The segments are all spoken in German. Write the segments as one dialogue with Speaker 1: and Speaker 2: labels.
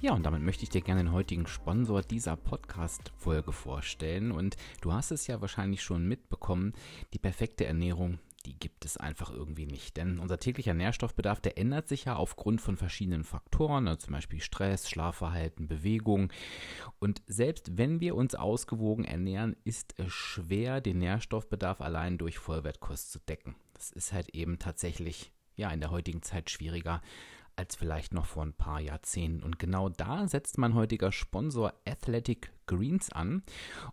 Speaker 1: Ja, und damit möchte ich dir gerne den heutigen Sponsor dieser Podcast-Folge vorstellen. Und du hast es ja wahrscheinlich schon mitbekommen, die perfekte Ernährung, die gibt es einfach irgendwie nicht. Denn unser täglicher Nährstoffbedarf, der ändert sich ja aufgrund von verschiedenen Faktoren, ne, zum Beispiel Stress, Schlafverhalten, Bewegung. Und selbst wenn wir uns ausgewogen ernähren, ist es schwer, den Nährstoffbedarf allein durch Vollwertkost zu decken. Das ist halt eben tatsächlich ja in der heutigen Zeit schwieriger als vielleicht noch vor ein paar Jahrzehnten. Und genau da setzt mein heutiger Sponsor Athletic Greens an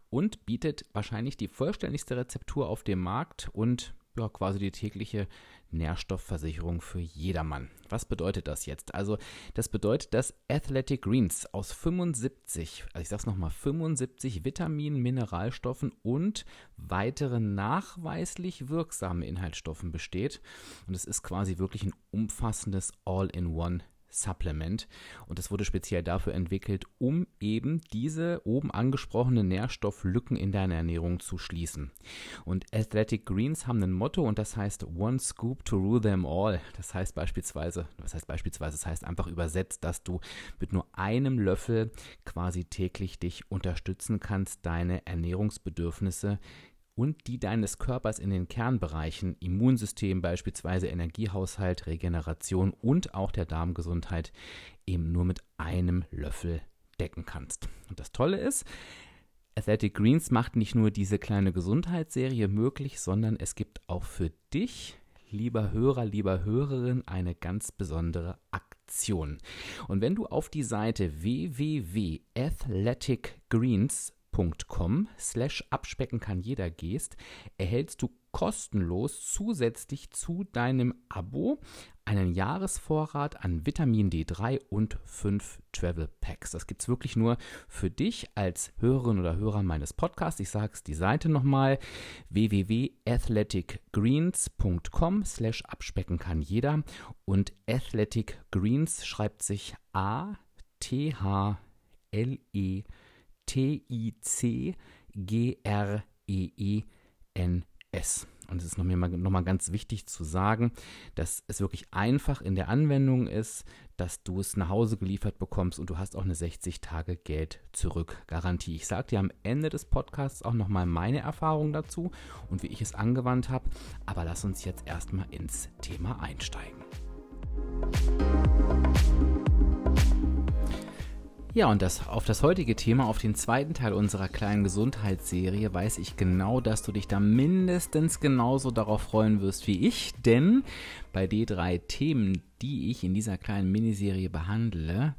Speaker 1: und bietet wahrscheinlich die vollständigste Rezeptur auf dem Markt und ja, quasi die tägliche Nährstoffversicherung für jedermann. Was bedeutet das jetzt? Also, das bedeutet, dass Athletic Greens aus 75, also ich sag's nochmal, 75 Vitaminen, Mineralstoffen und weiteren nachweislich wirksamen Inhaltsstoffen besteht. Und es ist quasi wirklich ein umfassendes All-in-One Supplement. Und es wurde speziell dafür entwickelt, um eben diese oben angesprochenen Nährstofflücken in deiner Ernährung zu schließen. Und Athletic Greens haben ein Motto und das heißt One Scoop to rule them all. Das heißt beispielsweise, was heißt beispielsweise, das heißt einfach übersetzt, dass du mit nur einem Löffel quasi täglich dich unterstützen kannst, deine Ernährungsbedürfnisse und die deines Körpers in den Kernbereichen Immunsystem, beispielsweise Energiehaushalt, Regeneration und auch der Darmgesundheit eben nur mit einem Löffel decken kannst. Und das Tolle ist, Athletic Greens macht nicht nur diese kleine Gesundheitsserie möglich, sondern es gibt auch für dich, lieber Hörer, lieber Hörerin, eine ganz besondere Aktion. Und wenn du auf die Seite www.athleticgreens patreon.com slash abspecken kann jeder gehst, erhältst du kostenlos zusätzlich zu deinem Abo einen Jahresvorrat an Vitamin D3 und 5 Travel Packs. Das gibt es wirklich nur für dich als Hörerin oder Hörer meines Podcasts. Ich sage es die Seite nochmal www.athleticgreens.com slash abspecken kann jeder und Athletic Greens schreibt sich A T H L E T-I-C-G-R-E-E-N-S. Und es ist nochmal noch mal ganz wichtig zu sagen, dass es wirklich einfach in der Anwendung ist, dass du es nach Hause geliefert bekommst und du hast auch eine 60 Tage Geld zurück Garantie. Ich sage dir am Ende des Podcasts auch nochmal meine Erfahrung dazu und wie ich es angewandt habe. Aber lass uns jetzt erstmal ins Thema einsteigen. Ja, und das, auf das heutige Thema, auf den zweiten Teil unserer kleinen Gesundheitsserie, weiß ich genau, dass du dich da mindestens genauso darauf freuen wirst wie ich, denn bei den drei Themen, die ich in dieser kleinen Miniserie behandle,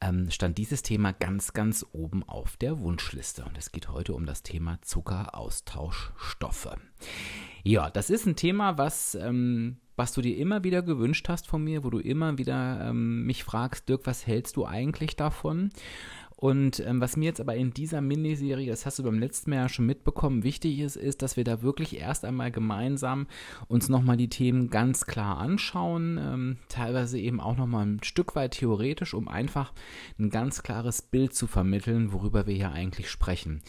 Speaker 1: ähm, stand dieses Thema ganz, ganz oben auf der Wunschliste. Und es geht heute um das Thema Zuckeraustauschstoffe. Ja, das ist ein Thema, was ähm, was du dir immer wieder gewünscht hast von mir, wo du immer wieder ähm, mich fragst, Dirk, was hältst du eigentlich davon? Und ähm, was mir jetzt aber in dieser Miniserie, das hast du beim letzten Mal ja schon mitbekommen, wichtig ist, ist, dass wir da wirklich erst einmal gemeinsam uns nochmal die Themen ganz klar anschauen, ähm, teilweise eben auch nochmal ein Stück weit theoretisch, um einfach ein ganz klares Bild zu vermitteln, worüber wir hier eigentlich sprechen.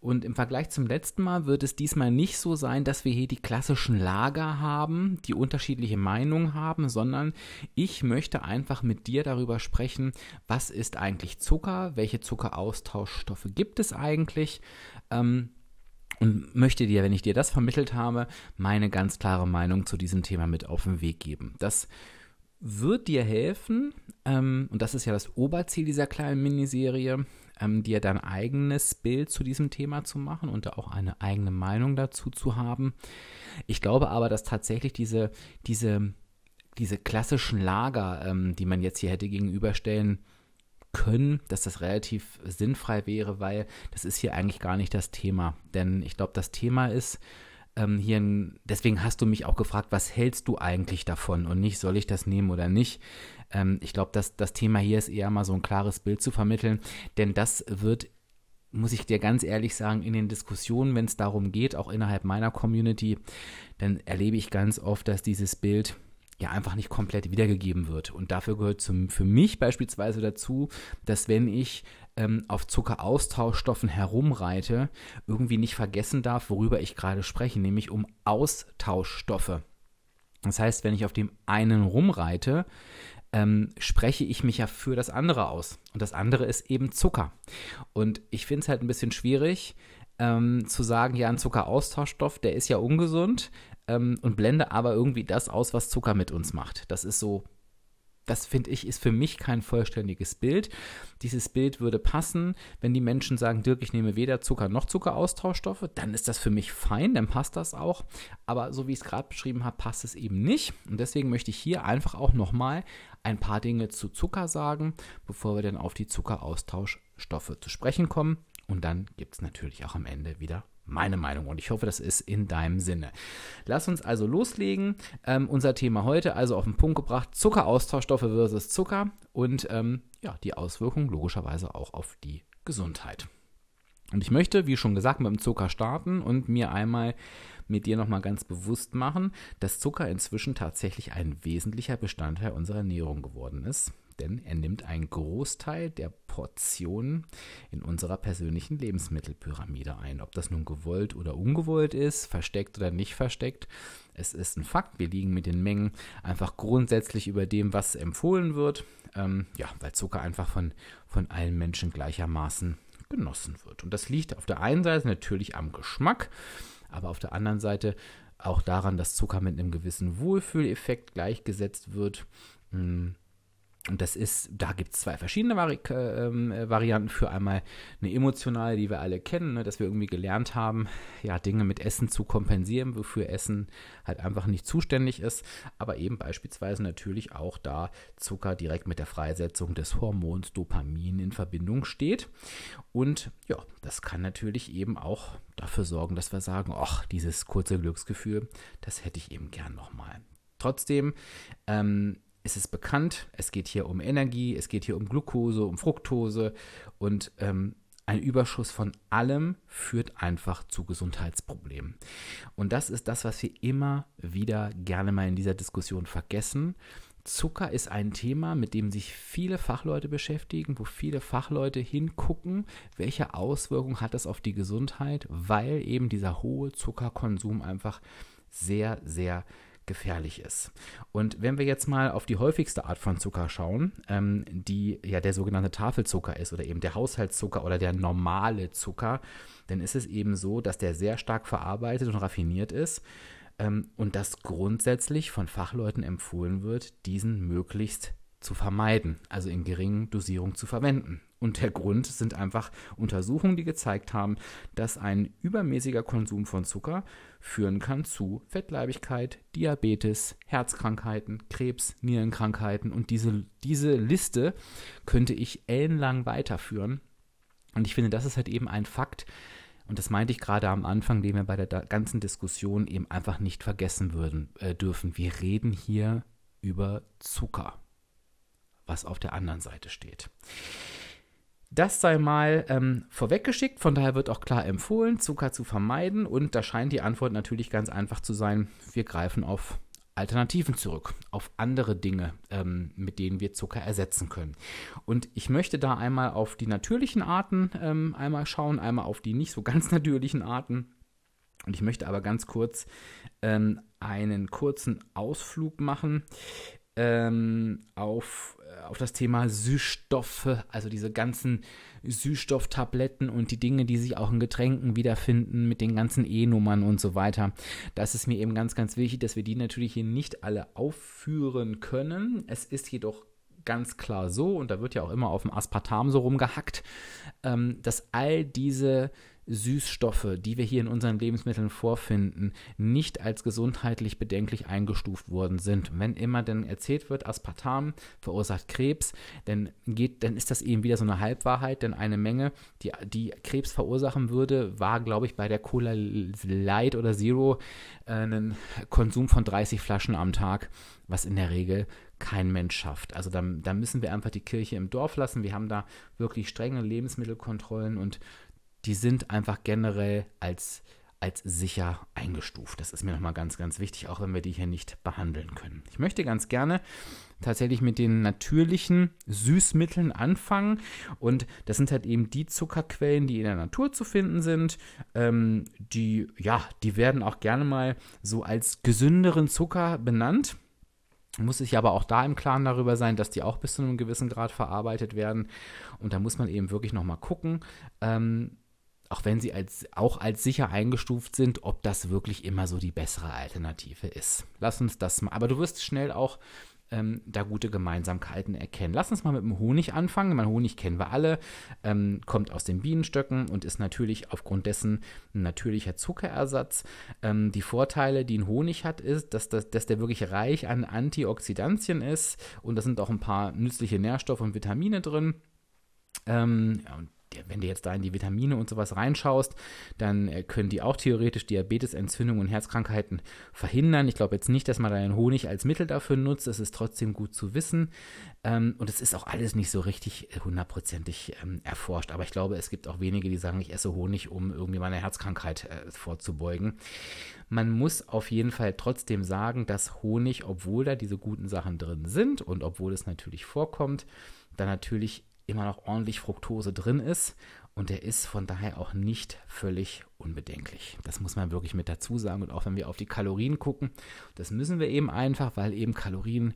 Speaker 1: Und im Vergleich zum letzten Mal wird es diesmal nicht so sein, dass wir hier die klassischen Lager haben, die unterschiedliche Meinungen haben, sondern ich möchte einfach mit dir darüber sprechen, was ist eigentlich Zucker, welche welche Zuckeraustauschstoffe gibt es eigentlich? Ähm, und möchte dir, wenn ich dir das vermittelt habe, meine ganz klare Meinung zu diesem Thema mit auf den Weg geben. Das wird dir helfen, ähm, und das ist ja das Oberziel dieser kleinen Miniserie, ähm, dir dein eigenes Bild zu diesem Thema zu machen und auch eine eigene Meinung dazu zu haben. Ich glaube aber, dass tatsächlich diese, diese, diese klassischen Lager, ähm, die man jetzt hier hätte gegenüberstellen können, dass das relativ sinnfrei wäre, weil das ist hier eigentlich gar nicht das Thema. Denn ich glaube, das Thema ist ähm, hier, ein, deswegen hast du mich auch gefragt, was hältst du eigentlich davon und nicht, soll ich das nehmen oder nicht. Ähm, ich glaube, dass das Thema hier ist eher mal so ein klares Bild zu vermitteln, denn das wird muss ich dir ganz ehrlich sagen, in den Diskussionen, wenn es darum geht, auch innerhalb meiner Community, dann erlebe ich ganz oft, dass dieses Bild ja einfach nicht komplett wiedergegeben wird. Und dafür gehört zum, für mich beispielsweise dazu, dass wenn ich ähm, auf Zuckeraustauschstoffen herumreite, irgendwie nicht vergessen darf, worüber ich gerade spreche, nämlich um Austauschstoffe. Das heißt, wenn ich auf dem einen rumreite, ähm, spreche ich mich ja für das andere aus. Und das andere ist eben Zucker. Und ich finde es halt ein bisschen schwierig, ähm, zu sagen, ja, ein Zuckeraustauschstoff, der ist ja ungesund ähm, und blende aber irgendwie das aus, was Zucker mit uns macht. Das ist so das finde ich, ist für mich kein vollständiges Bild. Dieses Bild würde passen, wenn die Menschen sagen, Dirk, ich nehme weder Zucker noch Zuckeraustauschstoffe, dann ist das für mich fein, dann passt das auch. Aber so wie ich es gerade beschrieben habe, passt es eben nicht. Und deswegen möchte ich hier einfach auch nochmal ein paar Dinge zu Zucker sagen, bevor wir dann auf die Zuckeraustauschstoffe zu sprechen kommen. Und dann gibt es natürlich auch am Ende wieder meine Meinung und ich hoffe, das ist in deinem Sinne. Lass uns also loslegen. Ähm, unser Thema heute also auf den Punkt gebracht: Zuckeraustauschstoffe versus Zucker und ähm, ja, die Auswirkungen logischerweise auch auf die Gesundheit. Und ich möchte, wie schon gesagt, mit dem Zucker starten und mir einmal mit dir nochmal ganz bewusst machen, dass Zucker inzwischen tatsächlich ein wesentlicher Bestandteil unserer Ernährung geworden ist denn er nimmt einen Großteil der Portionen in unserer persönlichen Lebensmittelpyramide ein. Ob das nun gewollt oder ungewollt ist, versteckt oder nicht versteckt, es ist ein Fakt. Wir liegen mit den Mengen einfach grundsätzlich über dem, was empfohlen wird. Ähm, ja, weil Zucker einfach von, von allen Menschen gleichermaßen genossen wird. Und das liegt auf der einen Seite natürlich am Geschmack, aber auf der anderen Seite auch daran, dass Zucker mit einem gewissen Wohlfühleffekt gleichgesetzt wird. Hm und das ist, da gibt es zwei verschiedene Vari äh, Varianten für einmal eine emotionale, die wir alle kennen, ne, dass wir irgendwie gelernt haben, ja, Dinge mit Essen zu kompensieren, wofür Essen halt einfach nicht zuständig ist, aber eben beispielsweise natürlich auch da Zucker direkt mit der Freisetzung des Hormons Dopamin in Verbindung steht. Und ja, das kann natürlich eben auch dafür sorgen, dass wir sagen, ach, dieses kurze Glücksgefühl, das hätte ich eben gern nochmal. Trotzdem ähm, es ist bekannt, es geht hier um Energie, es geht hier um Glucose, um Fructose und ähm, ein Überschuss von allem führt einfach zu Gesundheitsproblemen. Und das ist das, was wir immer wieder gerne mal in dieser Diskussion vergessen. Zucker ist ein Thema, mit dem sich viele Fachleute beschäftigen, wo viele Fachleute hingucken, welche Auswirkungen hat das auf die Gesundheit, weil eben dieser hohe Zuckerkonsum einfach sehr, sehr gefährlich ist. Und wenn wir jetzt mal auf die häufigste Art von Zucker schauen, ähm, die ja der sogenannte Tafelzucker ist oder eben der Haushaltszucker oder der normale Zucker, dann ist es eben so, dass der sehr stark verarbeitet und raffiniert ist ähm, und dass grundsätzlich von Fachleuten empfohlen wird, diesen möglichst zu vermeiden, also in geringen Dosierungen zu verwenden. Und der Grund sind einfach Untersuchungen, die gezeigt haben, dass ein übermäßiger Konsum von Zucker führen kann zu Fettleibigkeit, Diabetes, Herzkrankheiten, Krebs, Nierenkrankheiten. Und diese, diese Liste könnte ich ellenlang weiterführen. Und ich finde, das ist halt eben ein Fakt, und das meinte ich gerade am Anfang, den wir bei der ganzen Diskussion eben einfach nicht vergessen würden, äh, dürfen. Wir reden hier über Zucker, was auf der anderen Seite steht. Das sei mal ähm, vorweggeschickt, von daher wird auch klar empfohlen, Zucker zu vermeiden. Und da scheint die Antwort natürlich ganz einfach zu sein, wir greifen auf Alternativen zurück, auf andere Dinge, ähm, mit denen wir Zucker ersetzen können. Und ich möchte da einmal auf die natürlichen Arten ähm, einmal schauen, einmal auf die nicht so ganz natürlichen Arten. Und ich möchte aber ganz kurz ähm, einen kurzen Ausflug machen ähm, auf auf das Thema Süßstoffe, also diese ganzen Süßstofftabletten und die Dinge, die sich auch in Getränken wiederfinden mit den ganzen E-Nummern und so weiter. Das ist mir eben ganz, ganz wichtig, dass wir die natürlich hier nicht alle aufführen können. Es ist jedoch ganz klar so, und da wird ja auch immer auf dem Aspartam so rumgehackt, ähm, dass all diese Süßstoffe, die wir hier in unseren Lebensmitteln vorfinden, nicht als gesundheitlich bedenklich eingestuft worden sind. wenn immer dann erzählt wird, Aspartam verursacht Krebs, dann geht, dann ist das eben wieder so eine Halbwahrheit, denn eine Menge, die, die Krebs verursachen würde, war, glaube ich, bei der Cola Light oder Zero äh, ein Konsum von 30 Flaschen am Tag, was in der Regel kein Mensch schafft. Also da, da müssen wir einfach die Kirche im Dorf lassen. Wir haben da wirklich strenge Lebensmittelkontrollen und die sind einfach generell als, als sicher eingestuft. Das ist mir nochmal ganz, ganz wichtig, auch wenn wir die hier nicht behandeln können. Ich möchte ganz gerne tatsächlich mit den natürlichen Süßmitteln anfangen. Und das sind halt eben die Zuckerquellen, die in der Natur zu finden sind. Ähm, die, ja, die werden auch gerne mal so als gesünderen Zucker benannt. Muss ich aber auch da im Klaren darüber sein, dass die auch bis zu einem gewissen Grad verarbeitet werden. Und da muss man eben wirklich nochmal gucken, ähm, auch wenn sie als, auch als sicher eingestuft sind, ob das wirklich immer so die bessere Alternative ist. Lass uns das mal. Aber du wirst schnell auch ähm, da gute Gemeinsamkeiten erkennen. Lass uns mal mit dem Honig anfangen. Mein Honig kennen wir alle, ähm, kommt aus den Bienenstöcken und ist natürlich aufgrund dessen ein natürlicher Zuckerersatz. Ähm, die Vorteile, die ein Honig hat, ist, dass, das, dass der wirklich reich an Antioxidantien ist und da sind auch ein paar nützliche Nährstoffe und Vitamine drin. Ähm, ja, und wenn du jetzt da in die Vitamine und sowas reinschaust, dann äh, können die auch theoretisch Diabetes, Entzündungen und Herzkrankheiten verhindern. Ich glaube jetzt nicht, dass man da einen Honig als Mittel dafür nutzt. Es ist trotzdem gut zu wissen. Ähm, und es ist auch alles nicht so richtig äh, hundertprozentig ähm, erforscht. Aber ich glaube, es gibt auch wenige, die sagen, ich esse Honig, um irgendwie meine Herzkrankheit äh, vorzubeugen. Man muss auf jeden Fall trotzdem sagen, dass Honig, obwohl da diese guten Sachen drin sind und obwohl es natürlich vorkommt, da natürlich immer noch ordentlich Fructose drin ist und der ist von daher auch nicht völlig unbedenklich. Das muss man wirklich mit dazu sagen. Und auch wenn wir auf die Kalorien gucken, das müssen wir eben einfach, weil eben Kalorien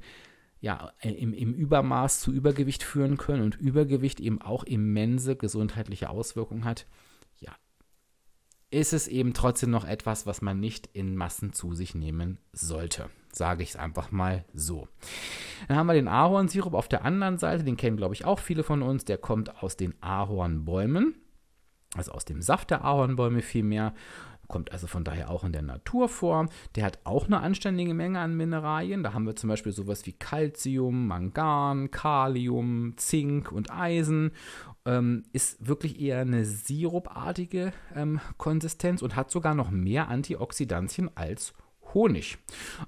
Speaker 1: ja im, im Übermaß zu Übergewicht führen können und Übergewicht eben auch immense gesundheitliche Auswirkungen hat. Ja, ist es eben trotzdem noch etwas, was man nicht in Massen zu sich nehmen sollte. Sage ich es einfach mal so. Dann haben wir den Ahornsirup auf der anderen Seite, den kennen glaube ich auch viele von uns, der kommt aus den Ahornbäumen, also aus dem Saft der Ahornbäume vielmehr kommt also von daher auch in der Natur vor. Der hat auch eine anständige Menge an Mineralien. Da haben wir zum Beispiel sowas wie Calcium, Mangan, Kalium, Zink und Eisen. Ähm, ist wirklich eher eine sirupartige ähm, Konsistenz und hat sogar noch mehr Antioxidantien als Honig.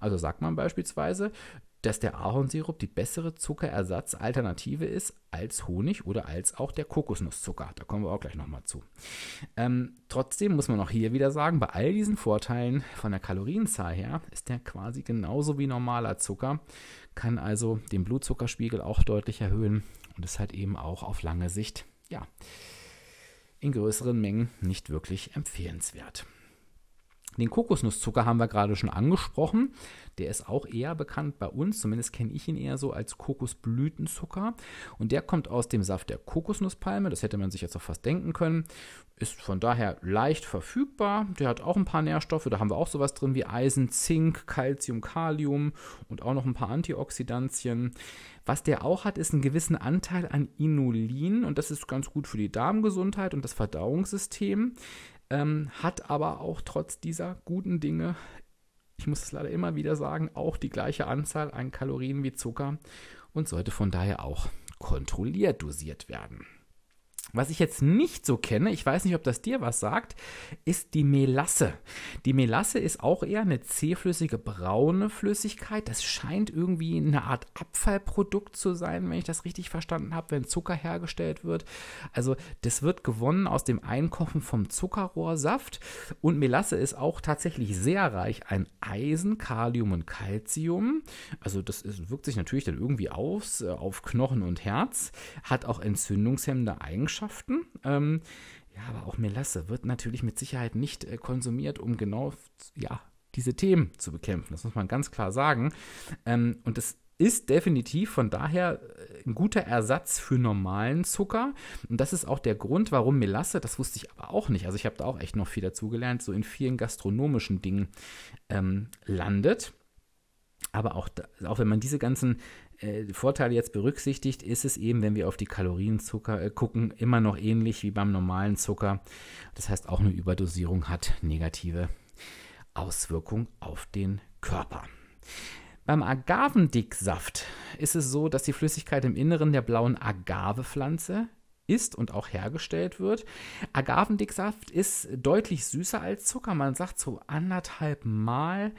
Speaker 1: Also sagt man beispielsweise, dass der Ahornsirup die bessere Zuckerersatzalternative ist als Honig oder als auch der Kokosnusszucker. Da kommen wir auch gleich nochmal zu. Ähm, trotzdem muss man auch hier wieder sagen, bei all diesen Vorteilen von der Kalorienzahl her ist der quasi genauso wie normaler Zucker, kann also den Blutzuckerspiegel auch deutlich erhöhen und ist halt eben auch auf lange Sicht, ja, in größeren Mengen nicht wirklich empfehlenswert. Den Kokosnusszucker haben wir gerade schon angesprochen. Der ist auch eher bekannt bei uns, zumindest kenne ich ihn eher so als Kokosblütenzucker. Und der kommt aus dem Saft der Kokosnusspalme, das hätte man sich jetzt auch fast denken können. Ist von daher leicht verfügbar. Der hat auch ein paar Nährstoffe, da haben wir auch sowas drin wie Eisen, Zink, Calcium, Kalium und auch noch ein paar Antioxidantien. Was der auch hat, ist einen gewissen Anteil an Inulin und das ist ganz gut für die Darmgesundheit und das Verdauungssystem ähm, hat aber auch trotz dieser guten Dinge, ich muss es leider immer wieder sagen, auch die gleiche Anzahl an Kalorien wie Zucker und sollte von daher auch kontrolliert dosiert werden. Was ich jetzt nicht so kenne, ich weiß nicht, ob das dir was sagt, ist die Melasse. Die Melasse ist auch eher eine zähflüssige braune Flüssigkeit. Das scheint irgendwie eine Art Abfallprodukt zu sein, wenn ich das richtig verstanden habe, wenn Zucker hergestellt wird. Also das wird gewonnen aus dem Einkochen vom Zuckerrohrsaft. Und Melasse ist auch tatsächlich sehr reich an Eisen, Kalium und Calcium. Also das ist, wirkt sich natürlich dann irgendwie aus äh, auf Knochen und Herz, hat auch entzündungshemmende Eigenschaften Eigenschaften. Ähm, ja, aber auch Melasse wird natürlich mit Sicherheit nicht äh, konsumiert, um genau ja, diese Themen zu bekämpfen. Das muss man ganz klar sagen. Ähm, und das ist definitiv von daher äh, ein guter Ersatz für normalen Zucker. Und das ist auch der Grund, warum Melasse, das wusste ich aber auch nicht, also ich habe da auch echt noch viel dazugelernt, so in vielen gastronomischen Dingen ähm, landet. Aber auch, da, auch wenn man diese ganzen äh, Vorteile jetzt berücksichtigt, ist es eben, wenn wir auf die Kalorienzucker äh, gucken, immer noch ähnlich wie beim normalen Zucker. Das heißt, auch eine Überdosierung hat negative Auswirkungen auf den Körper. Beim Agavendicksaft ist es so, dass die Flüssigkeit im Inneren der blauen Agavepflanze ist und auch hergestellt wird. Agavendicksaft ist deutlich süßer als Zucker. Man sagt so anderthalb Mal.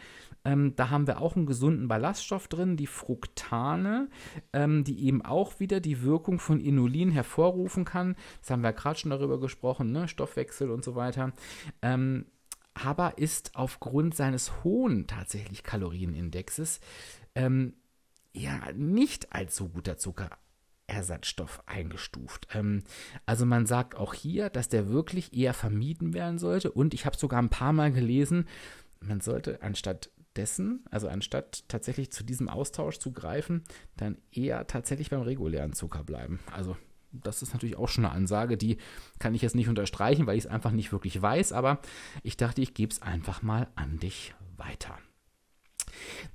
Speaker 1: Ähm, da haben wir auch einen gesunden Ballaststoff drin, die Fructane, ähm, die eben auch wieder die Wirkung von Inulin hervorrufen kann. Das haben wir gerade schon darüber gesprochen, ne? Stoffwechsel und so weiter. Ähm, aber ist aufgrund seines hohen tatsächlich Kalorienindexes ähm, ja nicht als so guter Zuckerersatzstoff eingestuft. Ähm, also man sagt auch hier, dass der wirklich eher vermieden werden sollte. Und ich habe sogar ein paar Mal gelesen, man sollte anstatt dessen, also anstatt tatsächlich zu diesem Austausch zu greifen, dann eher tatsächlich beim regulären Zucker bleiben. Also das ist natürlich auch schon eine Ansage, die kann ich jetzt nicht unterstreichen, weil ich es einfach nicht wirklich weiß, aber ich dachte, ich gebe es einfach mal an dich weiter.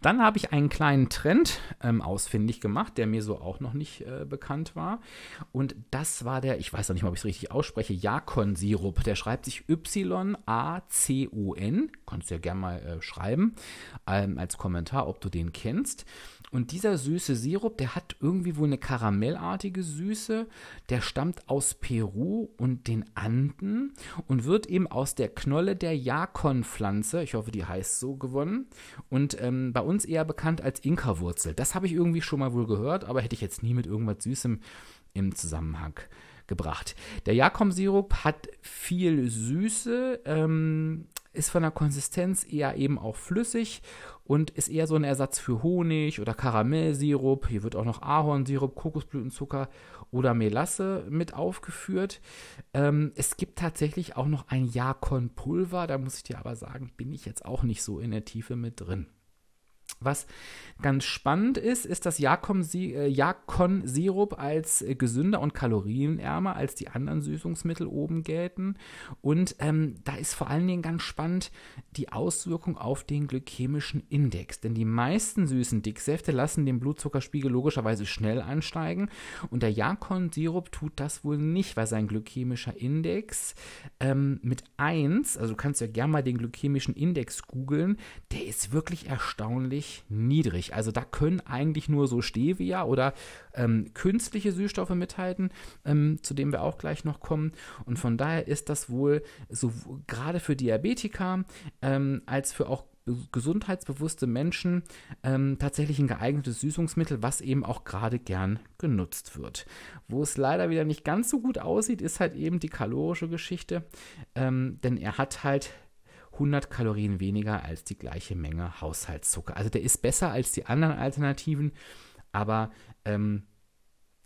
Speaker 1: Dann habe ich einen kleinen Trend ähm, ausfindig gemacht, der mir so auch noch nicht äh, bekannt war. Und das war der, ich weiß noch nicht mal, ob ich es richtig ausspreche, Jakon-Sirup. Der schreibt sich Y-A-C-O-N. Kannst du ja gerne mal äh, schreiben ähm, als Kommentar, ob du den kennst. Und dieser süße Sirup, der hat irgendwie wohl eine karamellartige Süße. Der stammt aus Peru und den Anden und wird eben aus der Knolle der Jakon-Pflanze, ich hoffe, die heißt so, gewonnen. Und ähm, bei uns eher bekannt als Inka-Wurzel. Das habe ich irgendwie schon mal wohl gehört, aber hätte ich jetzt nie mit irgendwas Süßem im Zusammenhang gebracht. Der Jakom-Sirup hat viel Süße, ähm, ist von der Konsistenz eher eben auch flüssig und ist eher so ein Ersatz für Honig oder Karamellsirup. Hier wird auch noch Ahornsirup, Kokosblütenzucker oder Melasse mit aufgeführt. Ähm, es gibt tatsächlich auch noch ein Jakon-Pulver, da muss ich dir aber sagen, bin ich jetzt auch nicht so in der Tiefe mit drin. Was ganz spannend ist, ist, dass äh, Jakon-Sirup als äh, gesünder und kalorienärmer als die anderen Süßungsmittel oben gelten. Und ähm, da ist vor allen Dingen ganz spannend die Auswirkung auf den glykämischen Index. Denn die meisten süßen Dicksäfte lassen den Blutzuckerspiegel logischerweise schnell ansteigen. Und der Jakon-Sirup tut das wohl nicht, weil sein glykämischer Index ähm, mit 1, also du kannst ja gerne mal den glykämischen Index googeln, der ist wirklich erstaunlich ziemlich niedrig. Also da können eigentlich nur so Stevia oder ähm, künstliche Süßstoffe mithalten, ähm, zu denen wir auch gleich noch kommen. Und von daher ist das wohl so gerade für Diabetiker ähm, als für auch gesundheitsbewusste Menschen ähm, tatsächlich ein geeignetes Süßungsmittel, was eben auch gerade gern genutzt wird. Wo es leider wieder nicht ganz so gut aussieht, ist halt eben die kalorische Geschichte, ähm, denn er hat halt 100 Kalorien weniger als die gleiche Menge Haushaltszucker. Also der ist besser als die anderen Alternativen, aber ähm,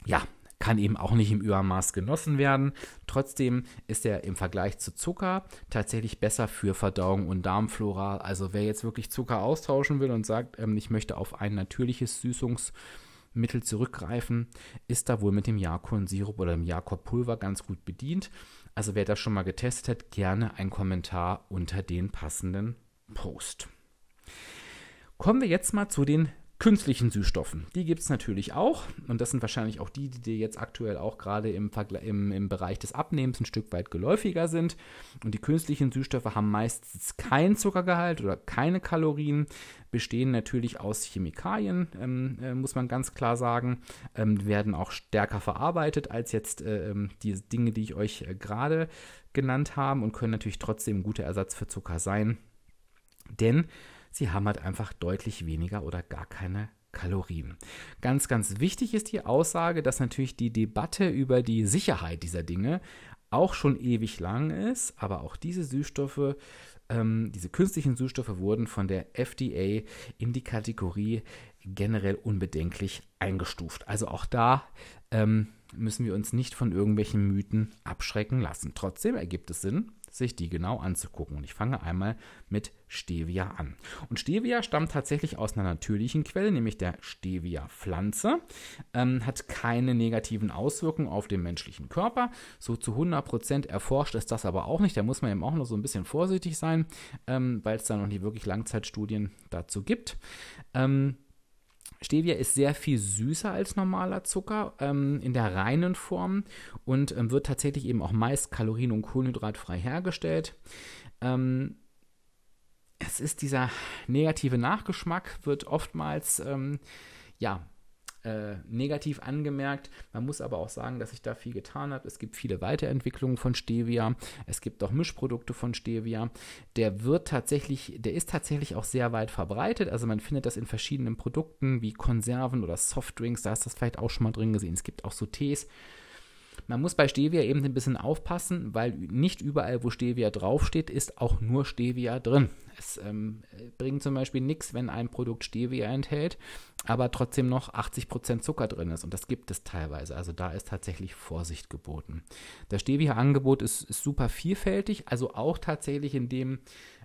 Speaker 1: ja, kann eben auch nicht im Übermaß genossen werden. Trotzdem ist er im Vergleich zu Zucker tatsächlich besser für Verdauung und Darmflora. Also wer jetzt wirklich Zucker austauschen will und sagt, ähm, ich möchte auf ein natürliches Süßungsmittel zurückgreifen, ist da wohl mit dem Jakon-Sirup oder dem Jakor-Pulver ganz gut bedient. Also wer das schon mal getestet hat, gerne einen Kommentar unter den passenden Post. Kommen wir jetzt mal zu den künstlichen Süßstoffen. Die gibt es natürlich auch und das sind wahrscheinlich auch die, die dir jetzt aktuell auch gerade im, im, im Bereich des Abnehmens ein Stück weit geläufiger sind. Und die künstlichen Süßstoffe haben meistens keinen Zuckergehalt oder keine Kalorien, bestehen natürlich aus Chemikalien, ähm, äh, muss man ganz klar sagen, ähm, werden auch stärker verarbeitet als jetzt äh, ähm, die Dinge, die ich euch äh, gerade genannt habe und können natürlich trotzdem ein guter Ersatz für Zucker sein. Denn sie haben halt einfach deutlich weniger oder gar keine Kalorien. Ganz, ganz wichtig ist die Aussage, dass natürlich die Debatte über die Sicherheit dieser Dinge auch schon ewig lang ist, aber auch diese Süßstoffe, ähm, diese künstlichen Süßstoffe wurden von der FDA in die Kategorie generell unbedenklich eingestuft. Also auch da ähm, müssen wir uns nicht von irgendwelchen Mythen abschrecken lassen. Trotzdem ergibt es Sinn, sich die genau anzugucken. Und ich fange einmal mit Stevia an. Und Stevia stammt tatsächlich aus einer natürlichen Quelle, nämlich der Stevia-Pflanze. Ähm, hat keine negativen Auswirkungen auf den menschlichen Körper. So zu 100% erforscht ist das aber auch nicht. Da muss man eben auch noch so ein bisschen vorsichtig sein, ähm, weil es da noch nicht wirklich Langzeitstudien dazu gibt. Ähm, Stevia ist sehr viel süßer als normaler Zucker ähm, in der reinen Form und ähm, wird tatsächlich eben auch meist kalorien- und kohlenhydratfrei hergestellt. Ähm, es ist dieser negative Nachgeschmack, wird oftmals ähm, ja, äh, negativ angemerkt. Man muss aber auch sagen, dass sich da viel getan hat. Es gibt viele Weiterentwicklungen von Stevia. Es gibt auch Mischprodukte von Stevia. Der wird tatsächlich, der ist tatsächlich auch sehr weit verbreitet. Also man findet das in verschiedenen Produkten wie Konserven oder Softdrinks. Da ist das vielleicht auch schon mal drin gesehen. Es gibt auch so Tees. Man muss bei Stevia eben ein bisschen aufpassen, weil nicht überall, wo Stevia draufsteht, ist auch nur Stevia drin. Es ähm, bringt zum Beispiel nichts, wenn ein Produkt Stevia enthält, aber trotzdem noch 80% Zucker drin ist. Und das gibt es teilweise. Also da ist tatsächlich Vorsicht geboten. Das Stevia-Angebot ist, ist super vielfältig, also auch tatsächlich in dem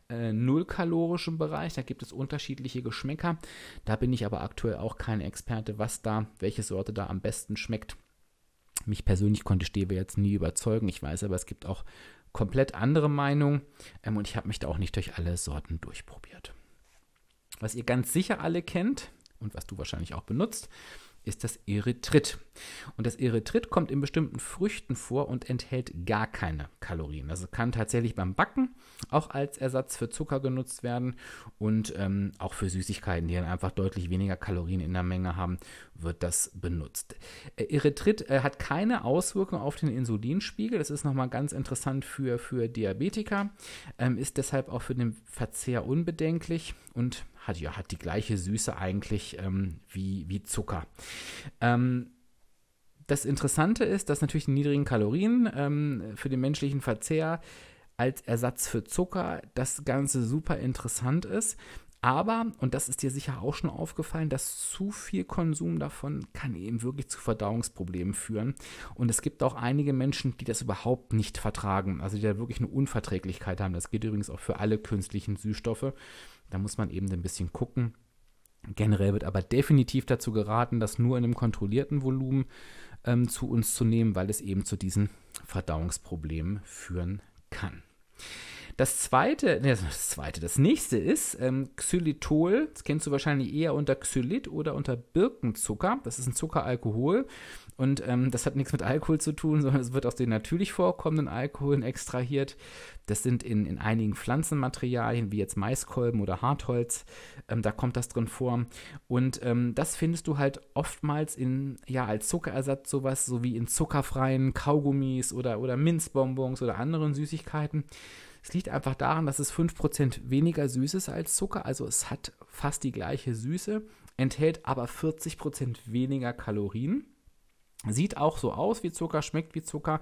Speaker 1: äh, nullkalorischen Bereich. Da gibt es unterschiedliche Geschmäcker. Da bin ich aber aktuell auch kein Experte, was da, welche Sorte da am besten schmeckt. Mich persönlich konnte Stevia jetzt nie überzeugen. Ich weiß aber, es gibt auch komplett andere Meinungen ähm, und ich habe mich da auch nicht durch alle Sorten durchprobiert. Was ihr ganz sicher alle kennt und was du wahrscheinlich auch benutzt, ist das Erythrit. Und das Erythrit kommt in bestimmten Früchten vor und enthält gar keine Kalorien. Also kann tatsächlich beim Backen auch als Ersatz für Zucker genutzt werden und ähm, auch für Süßigkeiten, die dann einfach deutlich weniger Kalorien in der Menge haben, wird das benutzt. Äh, Erythrit äh, hat keine Auswirkung auf den Insulinspiegel. Das ist nochmal ganz interessant für, für Diabetiker, ähm, ist deshalb auch für den Verzehr unbedenklich und hat ja hat die gleiche Süße eigentlich ähm, wie, wie Zucker. Ähm, das Interessante ist, dass natürlich die niedrigen Kalorien ähm, für den menschlichen Verzehr als Ersatz für Zucker das Ganze super interessant ist. Aber, und das ist dir sicher auch schon aufgefallen, dass zu viel Konsum davon kann eben wirklich zu Verdauungsproblemen führen. Und es gibt auch einige Menschen, die das überhaupt nicht vertragen, also die da wirklich eine Unverträglichkeit haben. Das geht übrigens auch für alle künstlichen Süßstoffe. Da muss man eben ein bisschen gucken. Generell wird aber definitiv dazu geraten, das nur in einem kontrollierten Volumen ähm, zu uns zu nehmen, weil es eben zu diesen Verdauungsproblemen führen kann. Das zweite, ne, das zweite, das nächste ist ähm, Xylitol. Das kennst du wahrscheinlich eher unter Xylit oder unter Birkenzucker. Das ist ein Zuckeralkohol. Und ähm, das hat nichts mit Alkohol zu tun, sondern es wird aus den natürlich vorkommenden Alkoholen extrahiert. Das sind in, in einigen Pflanzenmaterialien, wie jetzt Maiskolben oder Hartholz. Ähm, da kommt das drin vor. Und ähm, das findest du halt oftmals in, ja, als Zuckerersatz sowas, so wie in zuckerfreien Kaugummis oder, oder Minzbonbons oder anderen Süßigkeiten. Es liegt einfach daran, dass es 5% weniger süß ist als Zucker, also es hat fast die gleiche Süße, enthält aber 40% weniger Kalorien. Sieht auch so aus wie Zucker, schmeckt wie Zucker,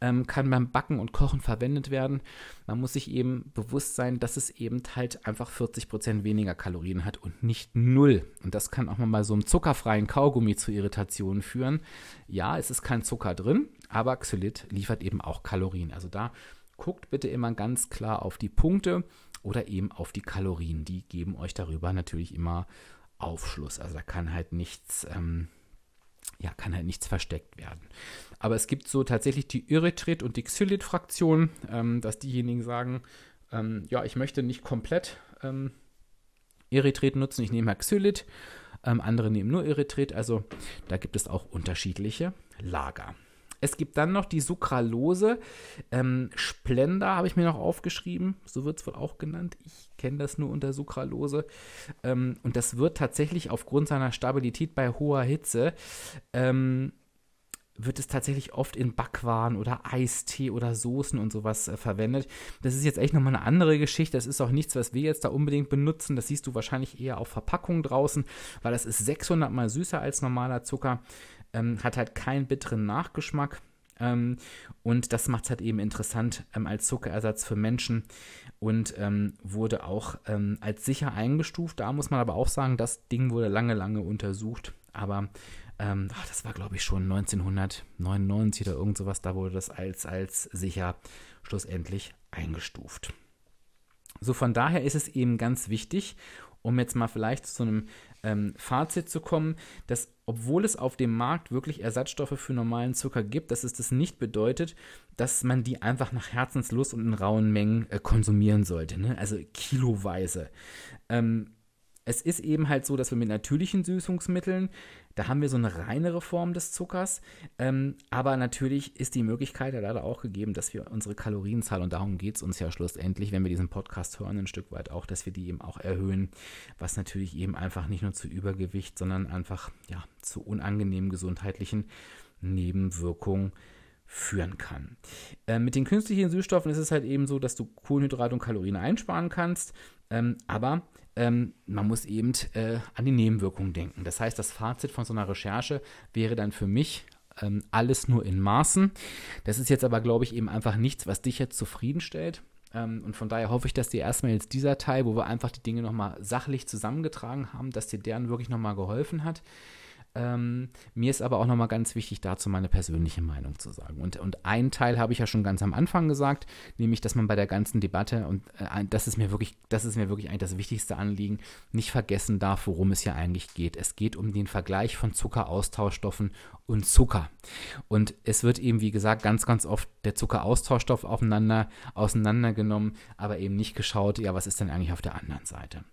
Speaker 1: ähm, kann beim Backen und Kochen verwendet werden. Man muss sich eben bewusst sein, dass es eben halt einfach 40% weniger Kalorien hat und nicht null. Und das kann auch mal bei so einem zuckerfreien Kaugummi zu Irritationen führen. Ja, es ist kein Zucker drin, aber Xylit liefert eben auch Kalorien. Also da guckt bitte immer ganz klar auf die Punkte oder eben auf die Kalorien. Die geben euch darüber natürlich immer Aufschluss. Also da kann halt nichts, ähm, ja, kann halt nichts versteckt werden. Aber es gibt so tatsächlich die Erythrit- und die Xylit-Fraktion, ähm, dass diejenigen sagen, ähm, ja, ich möchte nicht komplett ähm, Erythrit nutzen, ich nehme mal Xylit. Ähm, andere nehmen nur Erythrit, also da gibt es auch unterschiedliche Lager. Es gibt dann noch die Sucralose. Ähm, Splenda habe ich mir noch aufgeschrieben. So wird es wohl auch genannt. Ich kenne das nur unter Sucralose. Ähm, und das wird tatsächlich aufgrund seiner Stabilität bei hoher Hitze ähm, wird es tatsächlich oft in Backwaren oder Eistee oder Soßen und sowas äh, verwendet. Das ist jetzt echt nochmal eine andere Geschichte. Das ist auch nichts, was wir jetzt da unbedingt benutzen. Das siehst du wahrscheinlich eher auf Verpackungen draußen, weil das ist 600 mal süßer als normaler Zucker ähm, hat halt keinen bitteren Nachgeschmack. Ähm, und das macht es halt eben interessant ähm, als Zuckerersatz für Menschen und ähm, wurde auch ähm, als sicher eingestuft. Da muss man aber auch sagen, das Ding wurde lange, lange untersucht. Aber ähm, ach, das war, glaube ich, schon 1999 oder irgend sowas. Da wurde das als, als sicher schlussendlich eingestuft. So, von daher ist es eben ganz wichtig, um jetzt mal vielleicht zu einem ähm, Fazit zu kommen, dass obwohl es auf dem Markt wirklich Ersatzstoffe für normalen Zucker gibt, dass es das nicht bedeutet, dass man die einfach nach Herzenslust und in rauen Mengen äh, konsumieren sollte. Ne? Also kiloweise. Ähm, es ist eben halt so, dass wir mit natürlichen Süßungsmitteln, da haben wir so eine reinere Form des Zuckers. Ähm, aber natürlich ist die Möglichkeit ja leider auch gegeben, dass wir unsere Kalorienzahl, und darum geht es uns ja schlussendlich, wenn wir diesen Podcast hören, ein Stück weit auch, dass wir die eben auch erhöhen, was natürlich eben einfach nicht nur zu Übergewicht, sondern einfach ja, zu unangenehmen gesundheitlichen Nebenwirkungen führen kann. Äh, mit den künstlichen Süßstoffen ist es halt eben so, dass du Kohlenhydrate und Kalorien einsparen kannst, ähm, aber ähm, man muss eben äh, an die Nebenwirkungen denken. Das heißt, das Fazit von so einer Recherche wäre dann für mich ähm, alles nur in Maßen. Das ist jetzt aber, glaube ich, eben einfach nichts, was dich jetzt zufriedenstellt. Ähm, und von daher hoffe ich, dass dir erstmal jetzt dieser Teil, wo wir einfach die Dinge nochmal sachlich zusammengetragen haben, dass dir deren wirklich nochmal geholfen hat. Ähm, mir ist aber auch nochmal ganz wichtig, dazu meine persönliche Meinung zu sagen. Und, und ein Teil habe ich ja schon ganz am Anfang gesagt, nämlich, dass man bei der ganzen Debatte, und äh, das ist mir wirklich, das ist mir wirklich eigentlich das wichtigste Anliegen, nicht vergessen darf, worum es ja eigentlich geht. Es geht um den Vergleich von Zuckeraustauschstoffen und Zucker. Und es wird eben, wie gesagt, ganz, ganz oft der Zuckeraustauschstoff aufeinander, auseinandergenommen, aber eben nicht geschaut, ja, was ist denn eigentlich auf der anderen Seite.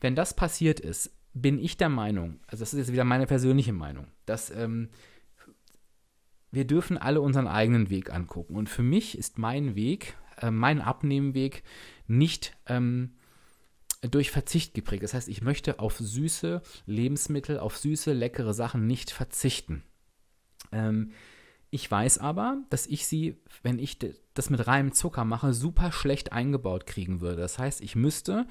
Speaker 1: Wenn das passiert ist, bin ich der Meinung, also das ist jetzt wieder meine persönliche Meinung, dass ähm, wir dürfen alle unseren eigenen Weg angucken. Und für mich ist mein Weg, äh, mein Abnehmweg nicht ähm, durch Verzicht geprägt. Das heißt, ich möchte auf süße Lebensmittel, auf süße, leckere Sachen nicht verzichten. Ähm, ich weiß aber, dass ich sie, wenn ich das mit reinem Zucker mache, super schlecht eingebaut kriegen würde. Das heißt, ich müsste,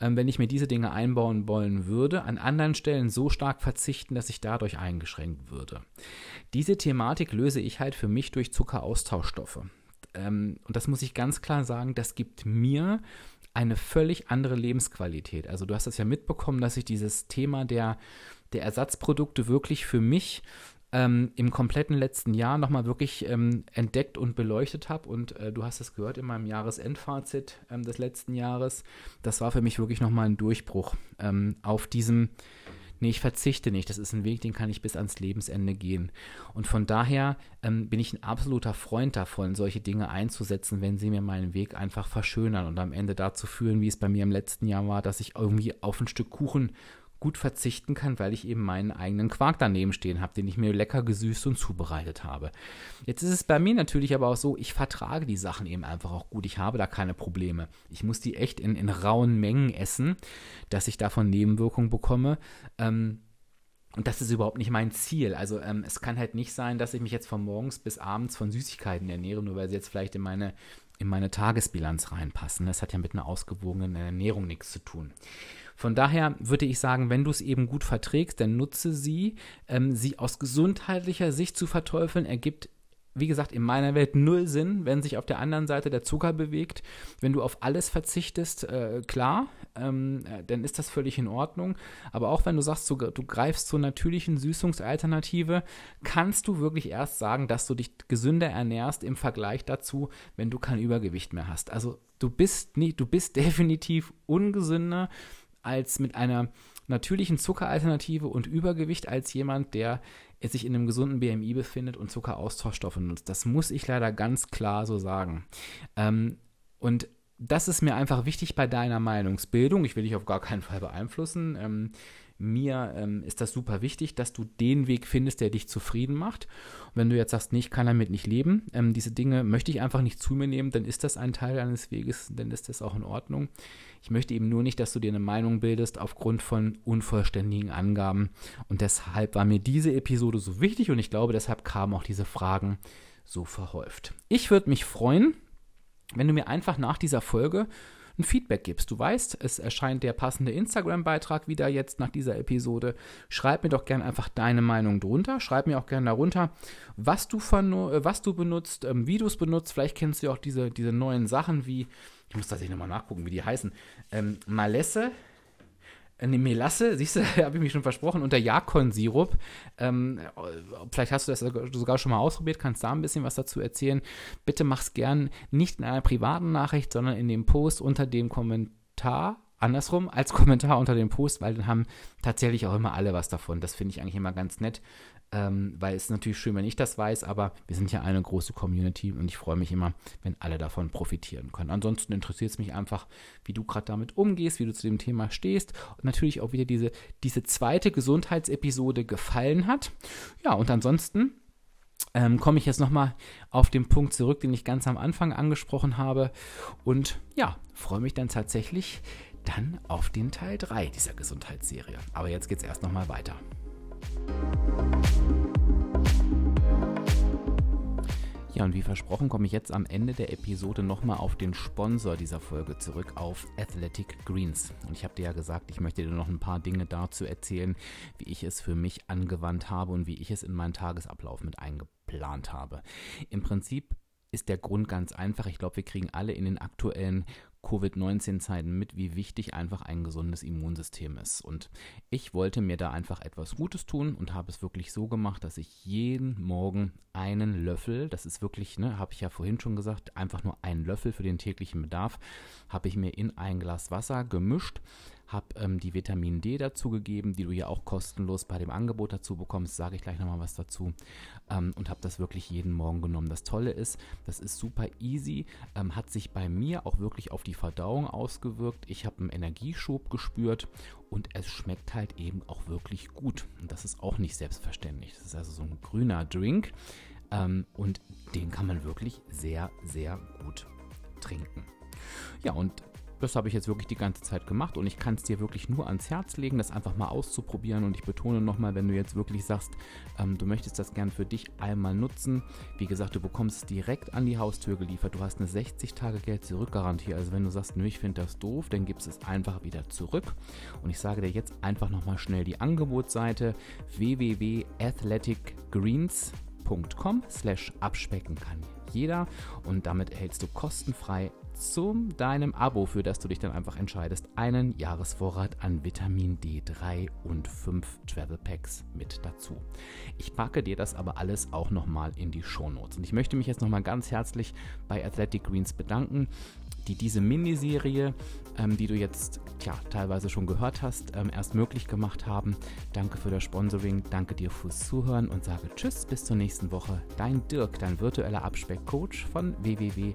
Speaker 1: ähm, wenn ich mir diese Dinge einbauen wollen würde, an anderen Stellen so stark verzichten, dass ich dadurch eingeschränkt würde. Diese Thematik löse ich halt für mich durch Zuckeraustauschstoffe. Ähm, und das muss ich ganz klar sagen, das gibt mir eine völlig andere Lebensqualität. Also du hast es ja mitbekommen, dass ich dieses Thema der, der Ersatzprodukte wirklich für mich ähm, im kompletten letzten Jahr nochmal wirklich ähm, entdeckt und beleuchtet habe. Und äh, du hast es gehört in meinem Jahresendfazit ähm, des letzten Jahres. Das war für mich wirklich nochmal ein Durchbruch ähm, auf diesem, nee, ich verzichte nicht. Das ist ein Weg, den kann ich bis ans Lebensende gehen. Und von daher ähm, bin ich ein absoluter Freund davon, solche Dinge einzusetzen, wenn sie mir meinen Weg einfach verschönern und am Ende dazu führen, wie es bei mir im letzten Jahr war, dass ich irgendwie auf ein Stück Kuchen gut verzichten kann, weil ich eben meinen eigenen Quark daneben stehen habe, den ich mir lecker gesüßt und zubereitet habe. Jetzt ist es bei mir natürlich aber auch so, ich vertrage die Sachen eben einfach auch gut. Ich habe da keine Probleme. Ich muss die echt in, in rauen Mengen essen, dass ich davon Nebenwirkungen bekomme. Ähm, und das ist überhaupt nicht mein Ziel. Also ähm, es kann halt nicht sein, dass ich mich jetzt von morgens bis abends von Süßigkeiten ernähre, nur weil sie jetzt vielleicht in meine, in meine Tagesbilanz reinpassen. Das hat ja mit einer ausgewogenen Ernährung nichts zu tun. Von daher würde ich sagen, wenn du es eben gut verträgst, dann nutze sie. Ähm, sie aus gesundheitlicher Sicht zu verteufeln, ergibt wie gesagt, in meiner Welt null Sinn, wenn sich auf der anderen Seite der Zucker bewegt. Wenn du auf alles verzichtest, äh, klar, ähm, äh, dann ist das völlig in Ordnung. Aber auch wenn du sagst, du, du, greifst zur natürlichen Süßungsalternative, kannst du wirklich erst sagen, dass du dich gesünder ernährst im Vergleich dazu, wenn du kein Übergewicht mehr hast. Also du bist nie, du bist definitiv ungesünder als mit einer natürlichen Zuckeralternative und Übergewicht als jemand, der sich in einem gesunden BMI befindet und Zuckeraustauschstoffe nutzt. Das muss ich leider ganz klar so sagen. Ähm, und das ist mir einfach wichtig bei deiner Meinungsbildung. Ich will dich auf gar keinen Fall beeinflussen. Ähm, mir ähm, ist das super wichtig, dass du den Weg findest, der dich zufrieden macht. Und wenn du jetzt sagst, nee, ich kann damit nicht leben, ähm, diese Dinge möchte ich einfach nicht zu mir nehmen, dann ist das ein Teil deines Weges, dann ist das auch in Ordnung. Ich möchte eben nur nicht, dass du dir eine Meinung bildest aufgrund von unvollständigen Angaben. Und deshalb war mir diese Episode so wichtig und ich glaube, deshalb kamen auch diese Fragen so verhäuft. Ich würde mich freuen, wenn du mir einfach nach dieser Folge ein Feedback gibst. Du weißt, es erscheint der passende Instagram-Beitrag wieder jetzt nach dieser Episode. Schreib mir doch gerne einfach deine Meinung drunter. Schreib mir auch gerne darunter, was du, äh, was du benutzt, ähm, wie du es benutzt. Vielleicht kennst du auch diese, diese neuen Sachen wie, ich muss tatsächlich nochmal nachgucken, wie die heißen. Ähm, Malesse, eine Melasse, siehst du, habe ich mich schon versprochen, und der Jakon-Sirup. Ähm, vielleicht hast du das sogar schon mal ausprobiert, kannst da ein bisschen was dazu erzählen. Bitte mach's gern nicht in einer privaten Nachricht, sondern in dem Post unter dem Kommentar andersrum als Kommentar unter dem Post, weil dann haben tatsächlich auch immer alle was davon. Das finde ich eigentlich immer ganz nett, ähm, weil es ist natürlich schön, wenn ich das weiß, aber wir sind ja eine große Community und ich freue mich immer, wenn alle davon profitieren können. Ansonsten interessiert es mich einfach, wie du gerade damit umgehst, wie du zu dem Thema stehst und natürlich auch wieder diese, diese zweite Gesundheitsepisode gefallen hat. Ja, und ansonsten ähm, komme ich jetzt nochmal auf den Punkt zurück, den ich ganz am Anfang angesprochen habe. Und ja, freue mich dann tatsächlich dann auf den Teil 3 dieser Gesundheitsserie. Aber jetzt geht es erst nochmal weiter. Ja, und wie versprochen komme ich jetzt am Ende der Episode nochmal auf den Sponsor dieser Folge zurück, auf Athletic Greens. Und ich habe dir ja gesagt, ich möchte dir noch ein paar Dinge dazu erzählen, wie ich es für mich angewandt habe und wie ich es in meinen Tagesablauf mit eingeplant habe. Im Prinzip ist der Grund ganz einfach. Ich glaube, wir kriegen alle in den aktuellen Covid-19-Zeiten mit, wie wichtig einfach ein gesundes Immunsystem ist. Und ich wollte mir da einfach etwas Gutes tun und habe es wirklich so gemacht, dass ich jeden Morgen einen Löffel, das ist wirklich, ne, habe ich ja vorhin schon gesagt, einfach nur einen Löffel für den täglichen Bedarf, habe ich mir in ein Glas Wasser gemischt, habe ähm, die Vitamin D dazugegeben, die du ja auch kostenlos bei dem Angebot dazu bekommst, sage ich gleich nochmal was dazu ähm, und habe das wirklich jeden Morgen genommen. Das Tolle ist, das ist super easy, ähm, hat sich bei mir auch wirklich auf die Verdauung ausgewirkt. Ich habe einen Energieschub gespürt und es schmeckt halt eben auch wirklich gut. Und das ist auch nicht selbstverständlich. Das ist also so ein grüner Drink ähm, und den kann man wirklich sehr, sehr gut trinken. Ja, und das habe ich jetzt wirklich die ganze Zeit gemacht und ich kann es dir wirklich nur ans Herz legen, das einfach mal auszuprobieren. Und ich betone nochmal, wenn du jetzt wirklich sagst, ähm, du möchtest das gern für dich einmal nutzen. Wie gesagt, du bekommst es direkt an die Haustür geliefert. Du hast eine 60-Tage-Geld-Zurück-Garantie. Also wenn du sagst, nö, ich finde das doof, dann gibst es einfach wieder zurück. Und ich sage dir jetzt einfach nochmal schnell die Angebotsseite www.athleticgreens.com slash abspecken kann jeder und damit erhältst du kostenfrei zu deinem Abo, für das du dich dann einfach entscheidest, einen Jahresvorrat an Vitamin D3 und 5 Travel Packs mit dazu. Ich packe dir das aber alles auch nochmal in die Shownotes. Und ich möchte mich jetzt nochmal ganz herzlich bei Athletic Greens bedanken die diese Miniserie, ähm, die du jetzt ja, teilweise schon gehört hast, ähm, erst möglich gemacht haben. Danke für das Sponsoring, danke dir fürs Zuhören und sage Tschüss, bis zur nächsten Woche. Dein Dirk, dein virtueller Abspeckcoach von www